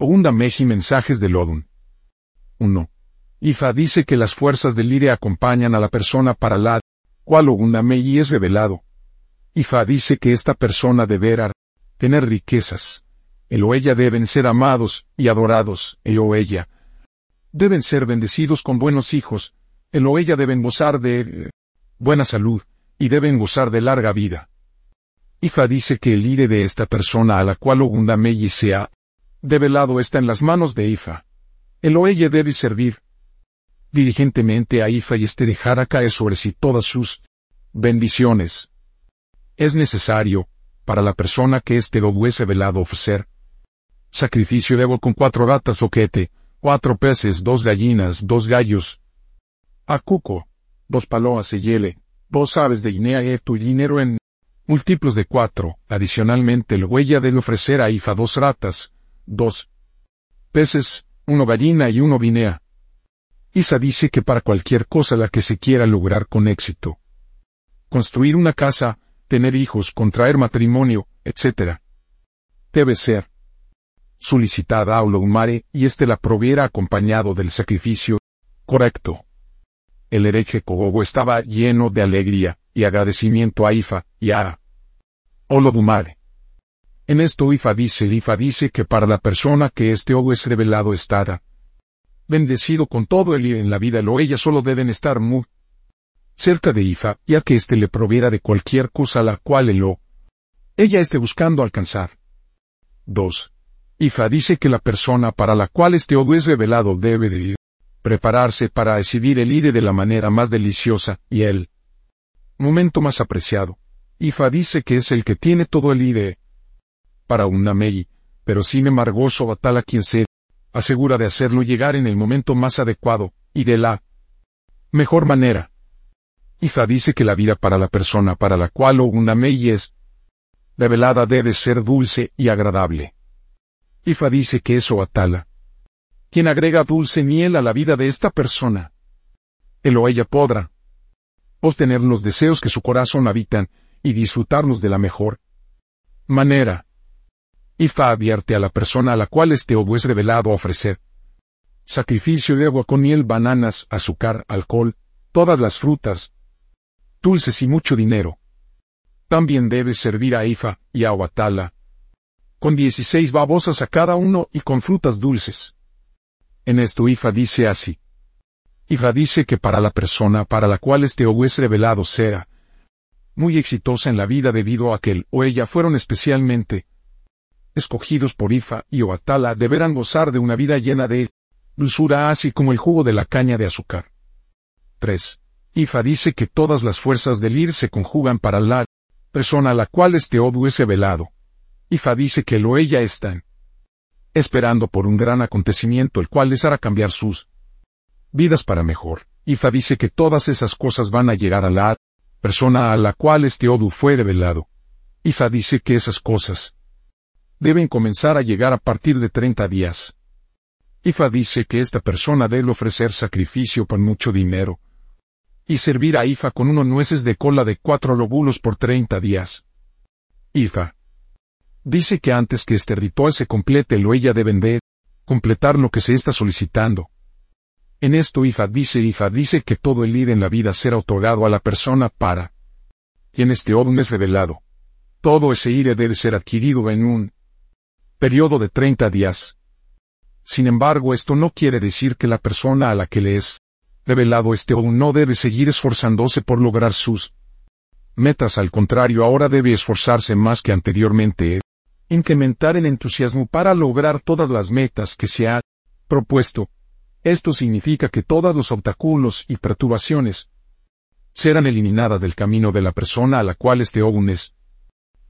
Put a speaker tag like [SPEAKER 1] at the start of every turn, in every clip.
[SPEAKER 1] Ogunda Meji Mensajes de Lodun. 1. Ifa dice que las fuerzas del Ire acompañan a la persona para la cual Ogunda Meji es revelado. Ifa dice que esta persona deberá tener riquezas. El o ella deben ser amados y adorados, el o ella deben ser bendecidos con buenos hijos, el o ella deben gozar de buena salud, y deben gozar de larga vida. Ifa dice que el ire de esta persona a la cual Ogunda Meji sea develado está en las manos de Ifa. El o ella debe servir diligentemente a Ifa y este dejará caer sobre sí todas sus bendiciones. Es necesario, para la persona que este lo hubiese velado ofrecer, sacrificio debo con cuatro ratas o quete, cuatro peces, dos gallinas, dos gallos, a cuco, dos paloas y hiele, dos aves de Guinea y tu dinero en múltiplos de cuatro. Adicionalmente el huella debe ofrecer a Ifa dos ratas, dos peces, uno gallina y uno vinea. Isa dice que para cualquier cosa la que se quiera lograr con éxito, construir una casa, tener hijos, contraer matrimonio, etc. Debe ser solicitada a Olomare y éste la proviera acompañado del sacrificio correcto. El hereje Kogogo estaba lleno de alegría y agradecimiento a Ifa y a Olodumare. En esto Ifa dice, Ifa dice que para la persona que este odo es revelado estará bendecido con todo el ir en la vida lo ella solo deben estar muy cerca de Ifa, ya que éste le proviera de cualquier cosa la cual el o ella esté buscando alcanzar. 2. Ifa dice que la persona para la cual este odo es revelado debe de ir, prepararse para recibir el ide de la manera más deliciosa, y el momento más apreciado. Ifa dice que es el que tiene todo el ide, para un Namei, pero sin embargo Sobatala quien se asegura de hacerlo llegar en el momento más adecuado, y de la mejor manera. Ifa dice que la vida para la persona para la cual un Namei es revelada debe ser dulce y agradable. Ifa dice que es Sobatala, quien agrega dulce miel a la vida de esta persona. Él o ella podrá obtener los deseos que su corazón habitan y disfrutarlos de la mejor manera. Ifa advierte a la persona a la cual este obo es revelado a ofrecer. Sacrificio de agua con miel, bananas, azúcar, alcohol, todas las frutas, dulces y mucho dinero. También debe servir a Ifa y a Oatala, con dieciséis babosas a cada uno y con frutas dulces. En esto Ifa dice así. Ifa dice que para la persona para la cual este obo es revelado sea muy exitosa en la vida debido a que él o ella fueron especialmente escogidos por Ifa y Oatala deberán gozar de una vida llena de dulzura así como el jugo de la caña de azúcar. 3. Ifa dice que todas las fuerzas del Ir se conjugan para la persona a la cual este Odu es revelado. Ifa dice que lo ella están esperando por un gran acontecimiento el cual les hará cambiar sus vidas para mejor. Ifa dice que todas esas cosas van a llegar a la persona a la cual este Odu fue revelado. Ifa dice que esas cosas deben comenzar a llegar a partir de 30 días. Ifa dice que esta persona debe ofrecer sacrificio por mucho dinero. Y servir a Ifa con unos nueces de cola de cuatro lóbulos por 30 días. Ifa. Dice que antes que este ritual se complete lo ella deben de completar lo que se está solicitando. En esto Ifa dice Ifa dice que todo el ir en la vida será otorgado a la persona para quien este odum es revelado. Todo ese ire debe ser adquirido en un periodo de 30 días. Sin embargo, esto no quiere decir que la persona a la que le es revelado este o no debe seguir esforzándose por lograr sus metas, al contrario, ahora debe esforzarse más que anteriormente, incrementar el entusiasmo para lograr todas las metas que se ha propuesto. Esto significa que todos los obstáculos y perturbaciones serán eliminadas del camino de la persona a la cual este Ogun es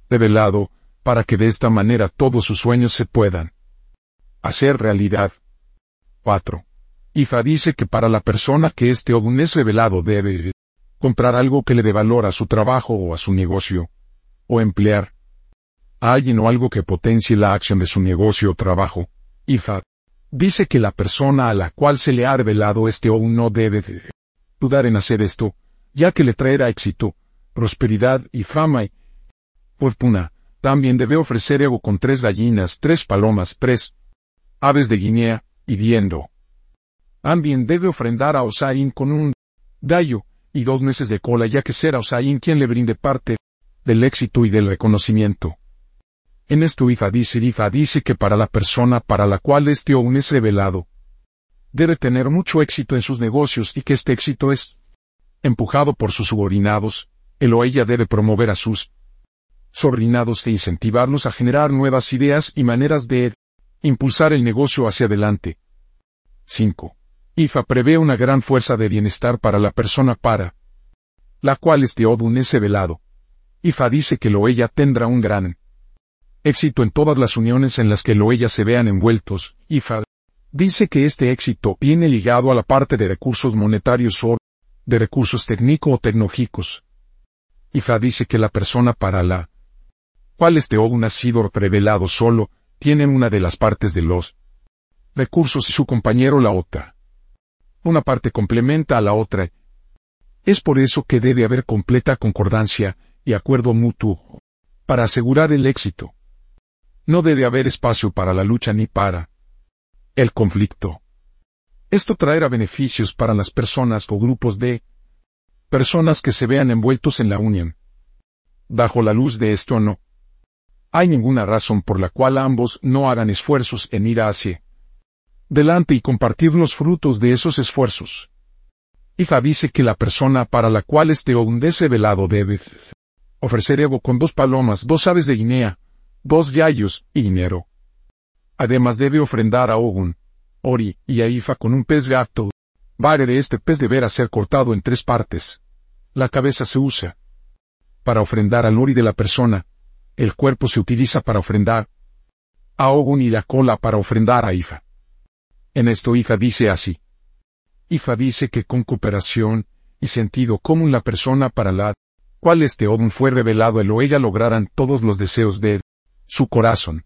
[SPEAKER 1] revelado, para que de esta manera todos sus sueños se puedan hacer realidad. 4. Ifa dice que para la persona que este Odun es revelado debe comprar algo que le dé valor a su trabajo o a su negocio, o emplear a alguien o algo que potencie la acción de su negocio o trabajo. Ifa dice que la persona a la cual se le ha revelado este Odun no debe dudar en hacer esto, ya que le traerá éxito, prosperidad y fama y fortuna. También debe ofrecer ego con tres gallinas, tres palomas, tres aves de Guinea, y viendo. Ambien debe ofrendar a Osaín con un gallo, y dos meses de cola ya que será Osaín quien le brinde parte del éxito y del reconocimiento. En esto dice, Ifa dice que para la persona para la cual este aún es revelado, debe tener mucho éxito en sus negocios y que este éxito es empujado por sus subordinados, él o ella debe promover a sus subordinados e incentivarlos a generar nuevas ideas y maneras de impulsar el negocio hacia adelante. 5. IFA prevé una gran fuerza de bienestar para la persona para la cual este Odun es revelado. IFA dice que lo ella tendrá un gran éxito en todas las uniones en las que lo ella se vean envueltos. IFA dice que este éxito viene ligado a la parte de recursos monetarios o de recursos técnico o tecnológicos. IFA dice que la persona para la cual este Odun ha sido revelado solo, tiene una de las partes de los recursos y su compañero la otra. Una parte complementa a la otra. Es por eso que debe haber completa concordancia y acuerdo mutuo para asegurar el éxito. No debe haber espacio para la lucha ni para el conflicto. Esto traerá beneficios para las personas o grupos de personas que se vean envueltos en la unión. Bajo la luz de esto no hay ninguna razón por la cual ambos no hagan esfuerzos en ir hacia delante y compartir los frutos de esos esfuerzos. Ifa dice que la persona para la cual este es revelado debe ofrecer ego con dos palomas, dos aves de Guinea, dos gallos y dinero. Además debe ofrendar a Ogun, Ori y a Ifa con un pez gato. Vare de este pez deberá ser cortado en tres partes. La cabeza se usa para ofrendar al Ori de la persona. El cuerpo se utiliza para ofrendar a Ogun y la cola para ofrendar a Ifa. En esto Ifa dice así. Ifa dice que con cooperación y sentido común la persona para la cual este Ogun fue revelado el o ella lograrán todos los deseos de su corazón.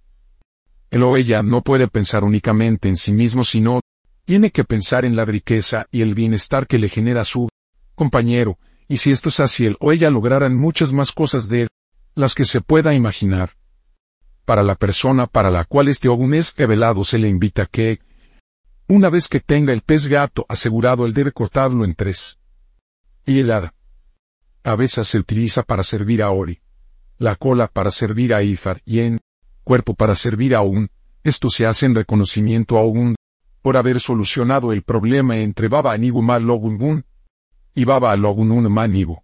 [SPEAKER 1] El o ella no puede pensar únicamente en sí mismo sino tiene que pensar en la riqueza y el bienestar que le genera su compañero, y si esto es así el o ella lograrán muchas más cosas de las que se pueda imaginar. Para la persona para la cual este Ogun es revelado se le invita que una vez que tenga el pez gato asegurado, él debe cortarlo en tres. Y el hada. A veces se utiliza para servir a Ori. La cola para servir a Ifar y en cuerpo para servir a Un. Esto se hace en reconocimiento a Un por haber solucionado el problema entre Baba Anibu Mal Logun y Baba Logun Manibu.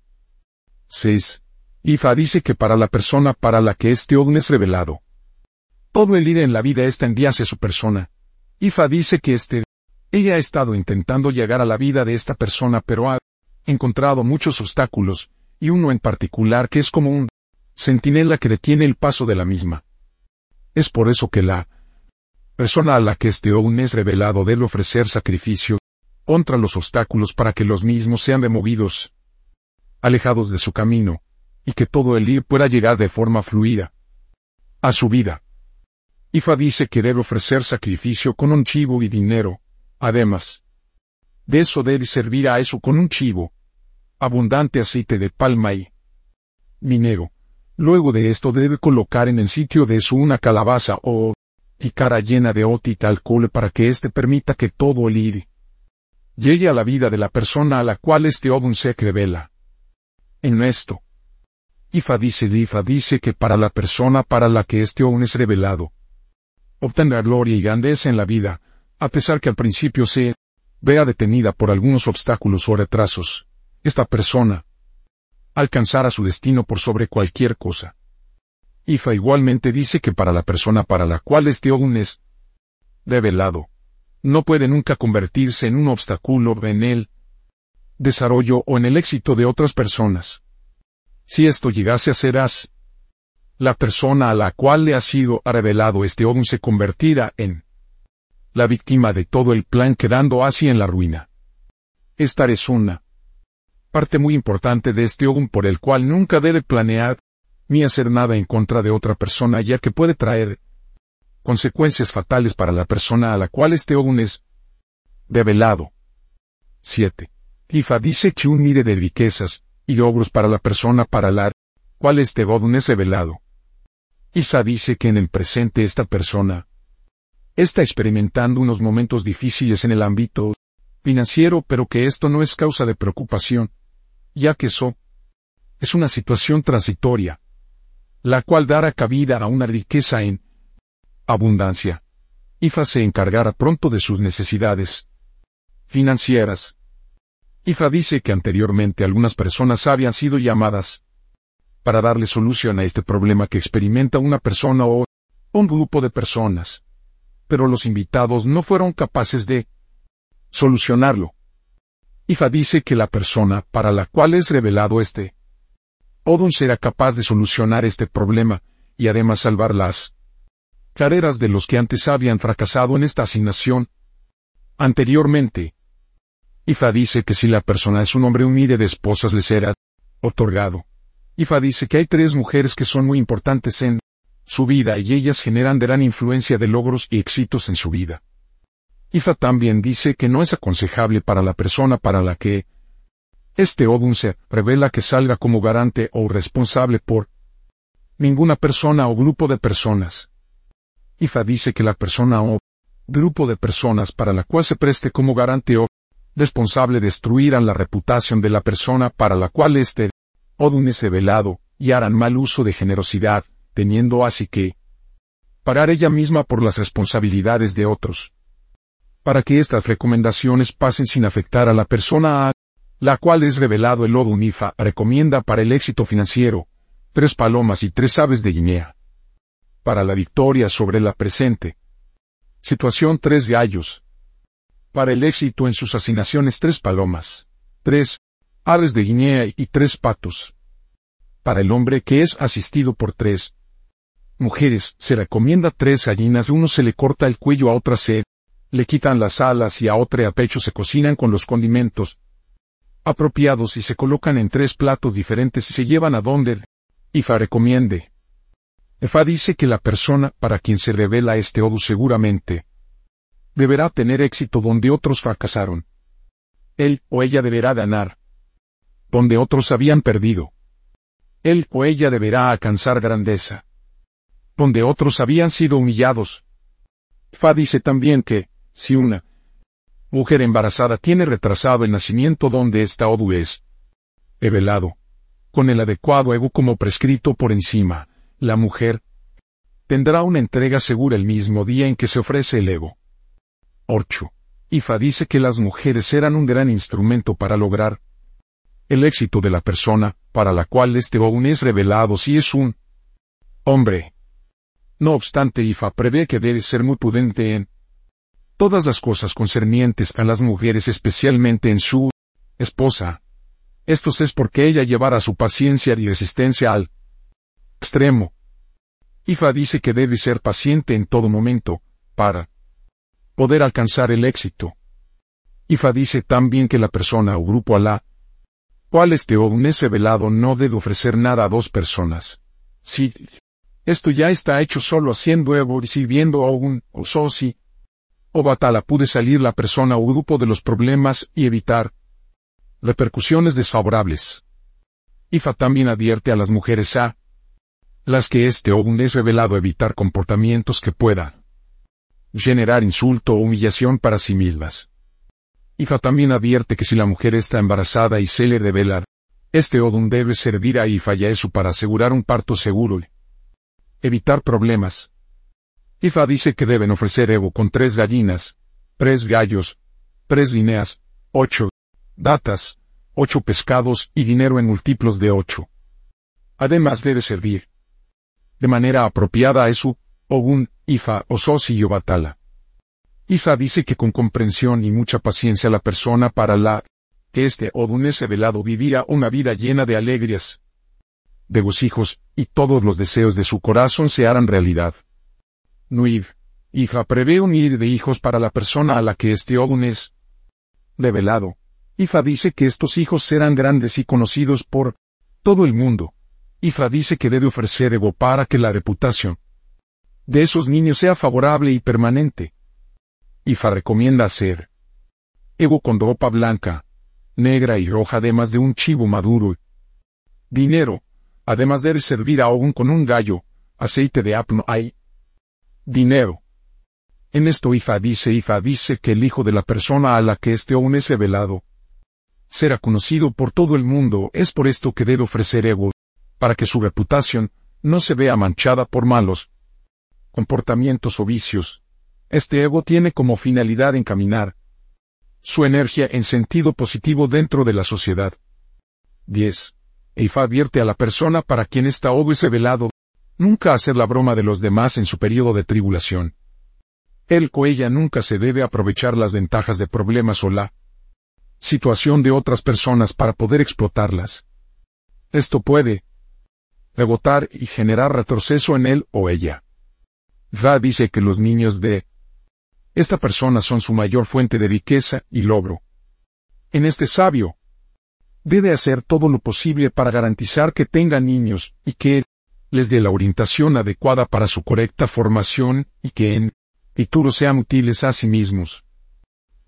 [SPEAKER 1] 6. Ifa dice que para la persona para la que este Ogun es revelado, todo el ir en la vida está en día hacia su persona, Ifa dice que este, ella ha estado intentando llegar a la vida de esta persona pero ha encontrado muchos obstáculos, y uno en particular que es como un centinela que detiene el paso de la misma. Es por eso que la persona a la que este aún es revelado debe ofrecer sacrificio contra los obstáculos para que los mismos sean removidos, alejados de su camino, y que todo el ir pueda llegar de forma fluida a su vida. Ifa dice que debe ofrecer sacrificio con un chivo y dinero, además. De eso debe servir a eso con un chivo. Abundante aceite de palma y dinero. Luego de esto debe colocar en el sitio de eso una calabaza o y cara llena de otita alcohol para que éste permita que todo el ir llegue a la vida de la persona a la cual este odun se revela. En esto, Ifa dice, Ifa dice que para la persona para la que este odun es revelado, obtendrá gloria y grandeza en la vida, a pesar que al principio se vea detenida por algunos obstáculos o retrasos. Esta persona alcanzará su destino por sobre cualquier cosa. Ifa igualmente dice que para la persona para la cual este Ogun es develado, no puede nunca convertirse en un obstáculo en el desarrollo o en el éxito de otras personas. Si esto llegase a ser la persona a la cual le ha sido revelado este Ogun se convertirá en la víctima de todo el plan quedando así en la ruina. Esta es una parte muy importante de este Ogun por el cual nunca debe planear ni hacer nada en contra de otra persona ya que puede traer consecuencias fatales para la persona a la cual este Ogun es develado. 7. Tifa dice que un mire de riquezas y logros para la persona para la cual este Ogun es revelado. Isa dice que en el presente esta persona está experimentando unos momentos difíciles en el ámbito financiero, pero que esto no es causa de preocupación, ya que eso es una situación transitoria, la cual dará cabida a una riqueza en abundancia. IFA se encargará pronto de sus necesidades financieras. IFA dice que anteriormente algunas personas habían sido llamadas para darle solución a este problema que experimenta una persona o un grupo de personas. Pero los invitados no fueron capaces de solucionarlo. IFA dice que la persona para la cual es revelado este Odun será capaz de solucionar este problema, y además salvar las carreras de los que antes habían fracasado en esta asignación. Anteriormente, Ifa dice que si la persona es un hombre humilde de esposas le será otorgado. Ifa dice que hay tres mujeres que son muy importantes en su vida y ellas generan gran influencia de logros y éxitos en su vida. Ifa también dice que no es aconsejable para la persona para la que este Odun se revela que salga como garante o responsable por ninguna persona o grupo de personas. Ifa dice que la persona o grupo de personas para la cual se preste como garante o responsable destruirán la reputación de la persona para la cual este Odun es revelado, y harán mal uso de generosidad, teniendo así que parar ella misma por las responsabilidades de otros. Para que estas recomendaciones pasen sin afectar a la persona a la cual es revelado el lobo Unifa, recomienda para el éxito financiero, tres palomas y tres aves de Guinea. Para la victoria sobre la presente. Situación tres gallos. Para el éxito en sus asignaciones tres palomas, tres aves de Guinea y tres patos. Para el hombre que es asistido por tres mujeres, se recomienda tres gallinas, uno se le corta el cuello a otra se le quitan las alas y a otra a pecho se cocinan con los condimentos, apropiados y se colocan en tres platos diferentes y se llevan a donde Ifa recomiende. Efa dice que la persona para quien se revela este Odu seguramente deberá tener éxito donde otros fracasaron. Él o ella deberá ganar. Donde otros habían perdido. Él o ella deberá alcanzar grandeza. Donde otros habían sido humillados. Fa dice también que, si una mujer embarazada tiene retrasado el nacimiento donde esta Odu es revelado. Con el adecuado ego como prescrito por encima, la mujer tendrá una entrega segura el mismo día en que se ofrece el ego. 8. Ifa dice que las mujeres eran un gran instrumento para lograr el éxito de la persona, para la cual este aún es revelado si es un hombre. No obstante, Ifa prevé que debe ser muy prudente en todas las cosas concernientes a las mujeres especialmente en su esposa. Esto es porque ella llevará su paciencia y resistencia al extremo. Ifa dice que debe ser paciente en todo momento, para poder alcanzar el éxito. Ifa dice también que la persona o grupo a la cual este un es revelado no debe ofrecer nada a dos personas. Si esto ya está hecho solo haciendo Evo y sirviendo a un o soci, o batala pude salir la persona o grupo de los problemas y evitar repercusiones desfavorables. IFA también advierte a las mujeres a las que este un es revelado evitar comportamientos que puedan generar insulto o humillación para sí mismas. IFA también advierte que si la mujer está embarazada y se le revela, este Odun debe servir a IFA y a eso para asegurar un parto seguro y evitar problemas. Ifa dice que deben ofrecer Evo con tres gallinas, tres gallos, tres lineas, ocho datas, ocho pescados y dinero en múltiplos de ocho. Además debe servir de manera apropiada a Esu, Ogun, Ifa o Sosi y Obatala. Ifa dice que con comprensión y mucha paciencia la persona para la que este Odun es revelado vivirá una vida llena de alegrías, de hijos, y todos los deseos de su corazón se harán realidad. Nuid, hija prevé unir de hijos para la persona a la que este Odun es revelado. Ifa dice que estos hijos serán grandes y conocidos por todo el mundo. Ifa dice que debe ofrecer ego para que la reputación de esos niños sea favorable y permanente. Ifa recomienda hacer ego con ropa blanca, negra y roja además de un chivo maduro. Dinero, además debe servir a Ogun con un gallo, aceite de apno hay dinero. En esto Ifa dice Ifa dice que el hijo de la persona a la que este aún es revelado será conocido por todo el mundo, es por esto que debe ofrecer ego, para que su reputación no se vea manchada por malos comportamientos o vicios. Este ego tiene como finalidad encaminar su energía en sentido positivo dentro de la sociedad. 10. Eifa advierte a la persona para quien esta ego es revelado, nunca hacer la broma de los demás en su periodo de tribulación. Él o ella nunca se debe aprovechar las ventajas de problemas o la situación de otras personas para poder explotarlas. Esto puede rebotar y generar retroceso en él o ella. Ra dice que los niños de esta persona son su mayor fuente de riqueza y logro. En este sabio, debe hacer todo lo posible para garantizar que tenga niños y que les dé la orientación adecuada para su correcta formación y que en futuro sean útiles a sí mismos.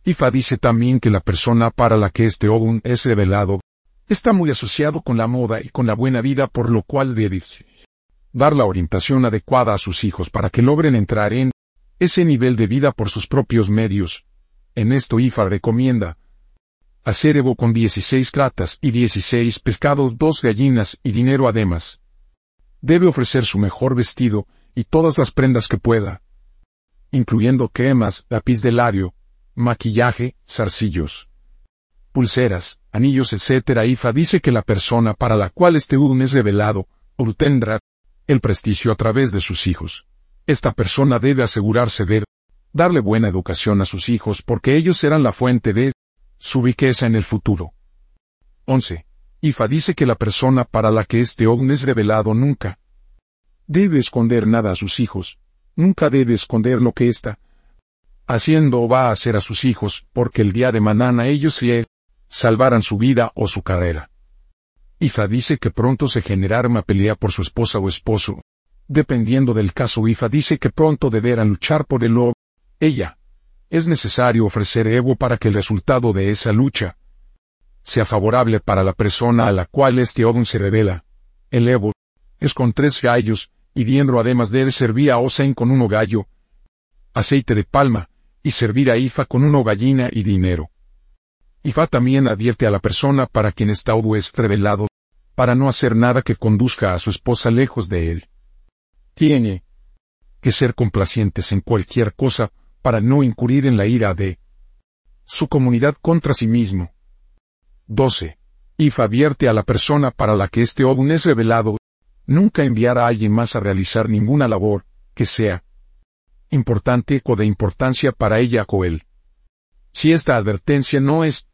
[SPEAKER 1] Ifa dice también que la persona para la que este Ogun es revelado está muy asociado con la moda y con la buena vida por lo cual debe dar la orientación adecuada a sus hijos para que logren entrar en ese nivel de vida por sus propios medios. En esto Ifa recomienda hacer Evo con 16 cratas y 16 pescados, dos gallinas y dinero además. Debe ofrecer su mejor vestido y todas las prendas que pueda, incluyendo cremas, lápiz de labio, maquillaje, zarcillos, pulseras, anillos, etc. IFA dice que la persona para la cual este un es revelado, obtendrá el prestigio a través de sus hijos. Esta persona debe asegurarse de darle buena educación a sus hijos porque ellos serán la fuente de su riqueza en el futuro. 11. Ifa dice que la persona para la que este OVN es revelado nunca debe esconder nada a sus hijos, nunca debe esconder lo que está haciendo o va a hacer a sus hijos, porque el día de mañana ellos se salvarán su vida o su carrera. Ifa dice que pronto se generará una pelea por su esposa o esposo. Dependiendo del caso, Ifa dice que pronto deberán luchar por el o ella. Es necesario ofrecer Evo para que el resultado de esa lucha sea favorable para la persona a la cual este Odun se revela. El Evo es con tres gallos, y Diendro además debe servir a Osen con uno gallo, aceite de palma, y servir a Ifa con uno gallina y dinero. Ifa también advierte a la persona para quien está Odu es revelado, para no hacer nada que conduzca a su esposa lejos de él. Tiene que ser complacientes en cualquier cosa, para no incurrir en la ira de su comunidad contra sí mismo. 12. Ifa advierte a la persona para la que este Odun es revelado, nunca enviar a alguien más a realizar ninguna labor, que sea importante o de importancia para ella o él. Si esta advertencia no es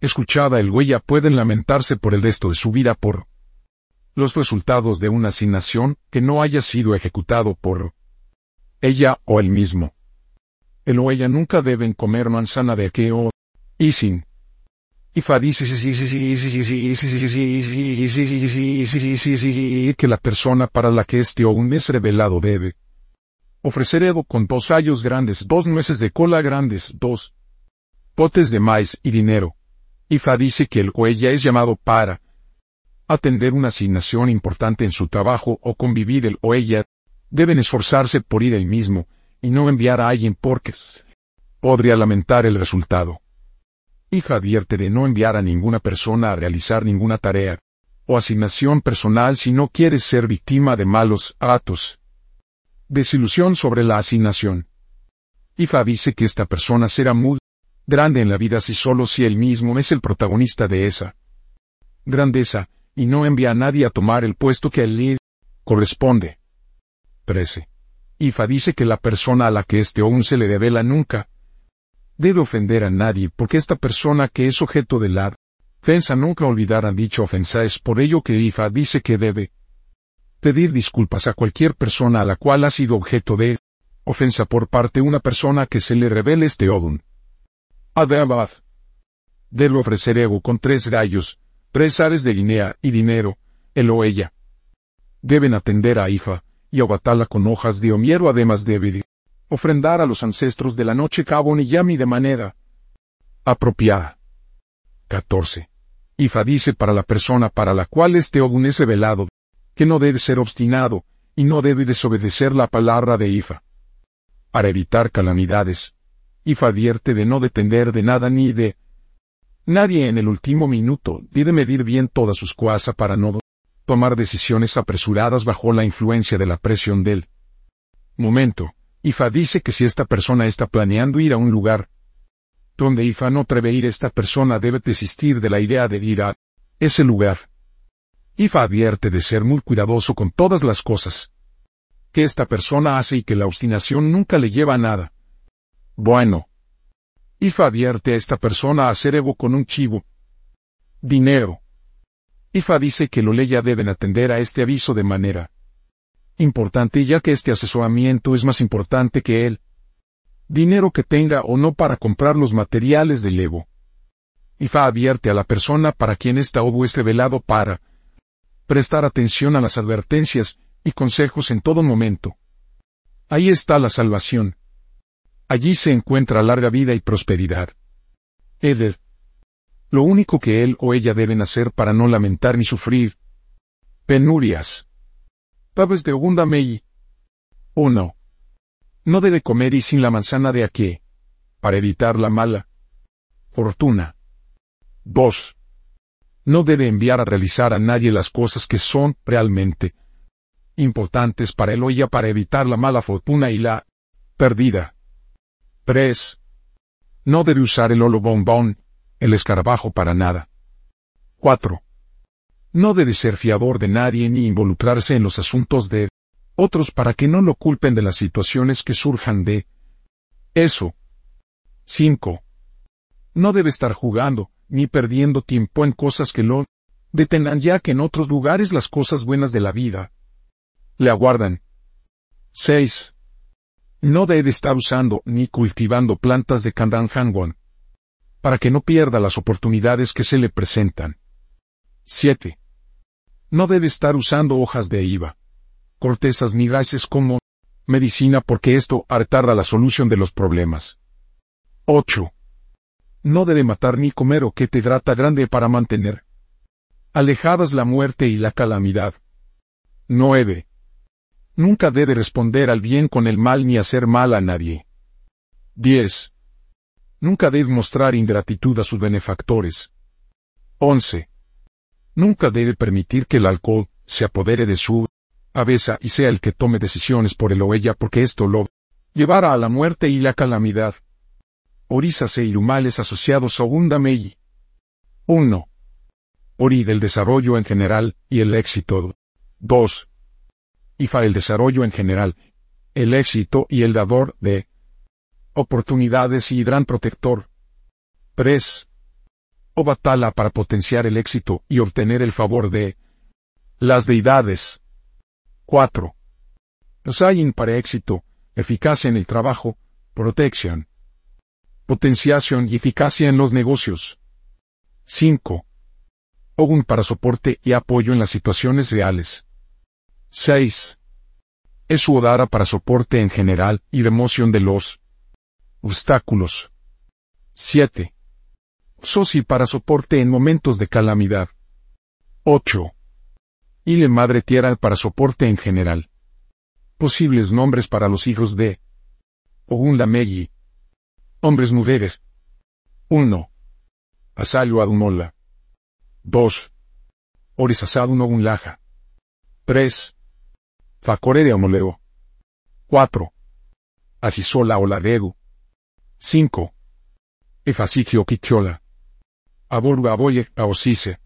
[SPEAKER 1] escuchada, el huella pueden lamentarse por el resto de su vida por los resultados de una asignación que no haya sido ejecutado por ella o él mismo. El o ella nunca deben comer manzana de que o y sin dice que la persona para la que este un es revelado debe ofrecer Evo con dos rayos grandes, dos nueces de cola grandes, dos potes de maíz y dinero. Ifa dice que el o ella es llamado para atender una asignación importante en su trabajo o convivir el o ella, deben esforzarse por ir él mismo, y no enviar a alguien porque podría lamentar el resultado. Hija advierte de no enviar a ninguna persona a realizar ninguna tarea o asignación personal si no quieres ser víctima de malos actos. Desilusión sobre la asignación. Ifa dice que esta persona será muy grande en la vida si solo si él mismo es el protagonista de esa grandeza, y no envía a nadie a tomar el puesto que a él corresponde. 13. Ifa dice que la persona a la que este aún se le devela nunca debe ofender a nadie porque esta persona que es objeto de la ofensa nunca olvidará dicha ofensa es por ello que Ifa dice que debe pedir disculpas a cualquier persona a la cual ha sido objeto de ofensa por parte de una persona que se le revele este Odun. Adabad. Debe ofrecer ego con tres gallos, tres ares de Guinea y dinero, él o ella. Deben atender a Ifa, y aguatarla con hojas de omiero además de ofrendar a los ancestros de la noche Cabon y Yami de manera apropiada. 14. Ifa dice para la persona para la cual este Ogun es revelado, que no debe ser obstinado, y no debe desobedecer la palabra de Ifa. para evitar calamidades. IF advierte de no depender de nada ni de nadie en el último minuto, debe medir bien todas sus cosas para no tomar decisiones apresuradas bajo la influencia de la presión del momento. IFA dice que si esta persona está planeando ir a un lugar donde IFA no prevé ir, esta persona debe desistir de la idea de ir a ese lugar. IFA advierte de ser muy cuidadoso con todas las cosas que esta persona hace y que la obstinación nunca le lleva a nada. Bueno. IFA advierte a esta persona a hacer ego con un chivo. Dinero. IFA dice que lo leya deben atender a este aviso de manera importante ya que este asesoramiento es más importante que el dinero que tenga o no para comprar los materiales del Evo. IFA advierte a la persona para quien esta obo esté velado para prestar atención a las advertencias y consejos en todo momento. Ahí está la salvación. Allí se encuentra larga vida y prosperidad. Eder. Lo único que él o ella deben hacer para no lamentar ni sufrir. Penurias. Paves de Ogunda Mei. 1. No debe comer y sin la manzana de aquí. Para evitar la mala fortuna. 2. No debe enviar a realizar a nadie las cosas que son realmente importantes para él o ella para evitar la mala fortuna y la perdida. 3. No debe usar el olo bombón, el escarabajo para nada. 4. No debe ser fiador de nadie ni involucrarse en los asuntos de otros para que no lo culpen de las situaciones que surjan de eso. 5. No debe estar jugando, ni perdiendo tiempo en cosas que lo detengan ya que en otros lugares las cosas buenas de la vida le aguardan. 6. No debe estar usando ni cultivando plantas de Kandan Hangwon. Para que no pierda las oportunidades que se le presentan. 7. No debe estar usando hojas de IVA, cortezas ni raíces como medicina porque esto retarda la solución de los problemas. 8. No debe matar ni comer o que te trata grande para mantener alejadas la muerte y la calamidad. 9. Nunca debe responder al bien con el mal ni hacer mal a nadie. 10. Nunca debe mostrar ingratitud a sus benefactores. 11. Nunca debe permitir que el alcohol se apodere de su cabeza y sea el que tome decisiones por él o ella porque esto lo llevará a la muerte y la calamidad. Orisas e irumales asociados a Undamei. 1. Ori del desarrollo en general y el éxito. 2 para el desarrollo en general, el éxito y el dador de oportunidades y gran protector. 3. Obatala para potenciar el éxito y obtener el favor de las deidades. 4. Sayin para éxito, eficacia en el trabajo, protección, potenciación y eficacia en los negocios. 5. Ogun para soporte y apoyo en las situaciones reales. 6. Es su odara para soporte en general y remoción de los obstáculos. 7. Sosi para soporte en momentos de calamidad. 8. Ile Madre Tierra para soporte en general. Posibles nombres para los hijos de Ogun Lamegi. Hombres mujeres. 1. Asayo Adumola. 2. Orisasadu Ogun Laja. 3. Facore de Omoleo. 4. Asisola Oladegu. 5. Efasicio Kichola. Aboru Aboye Aosise.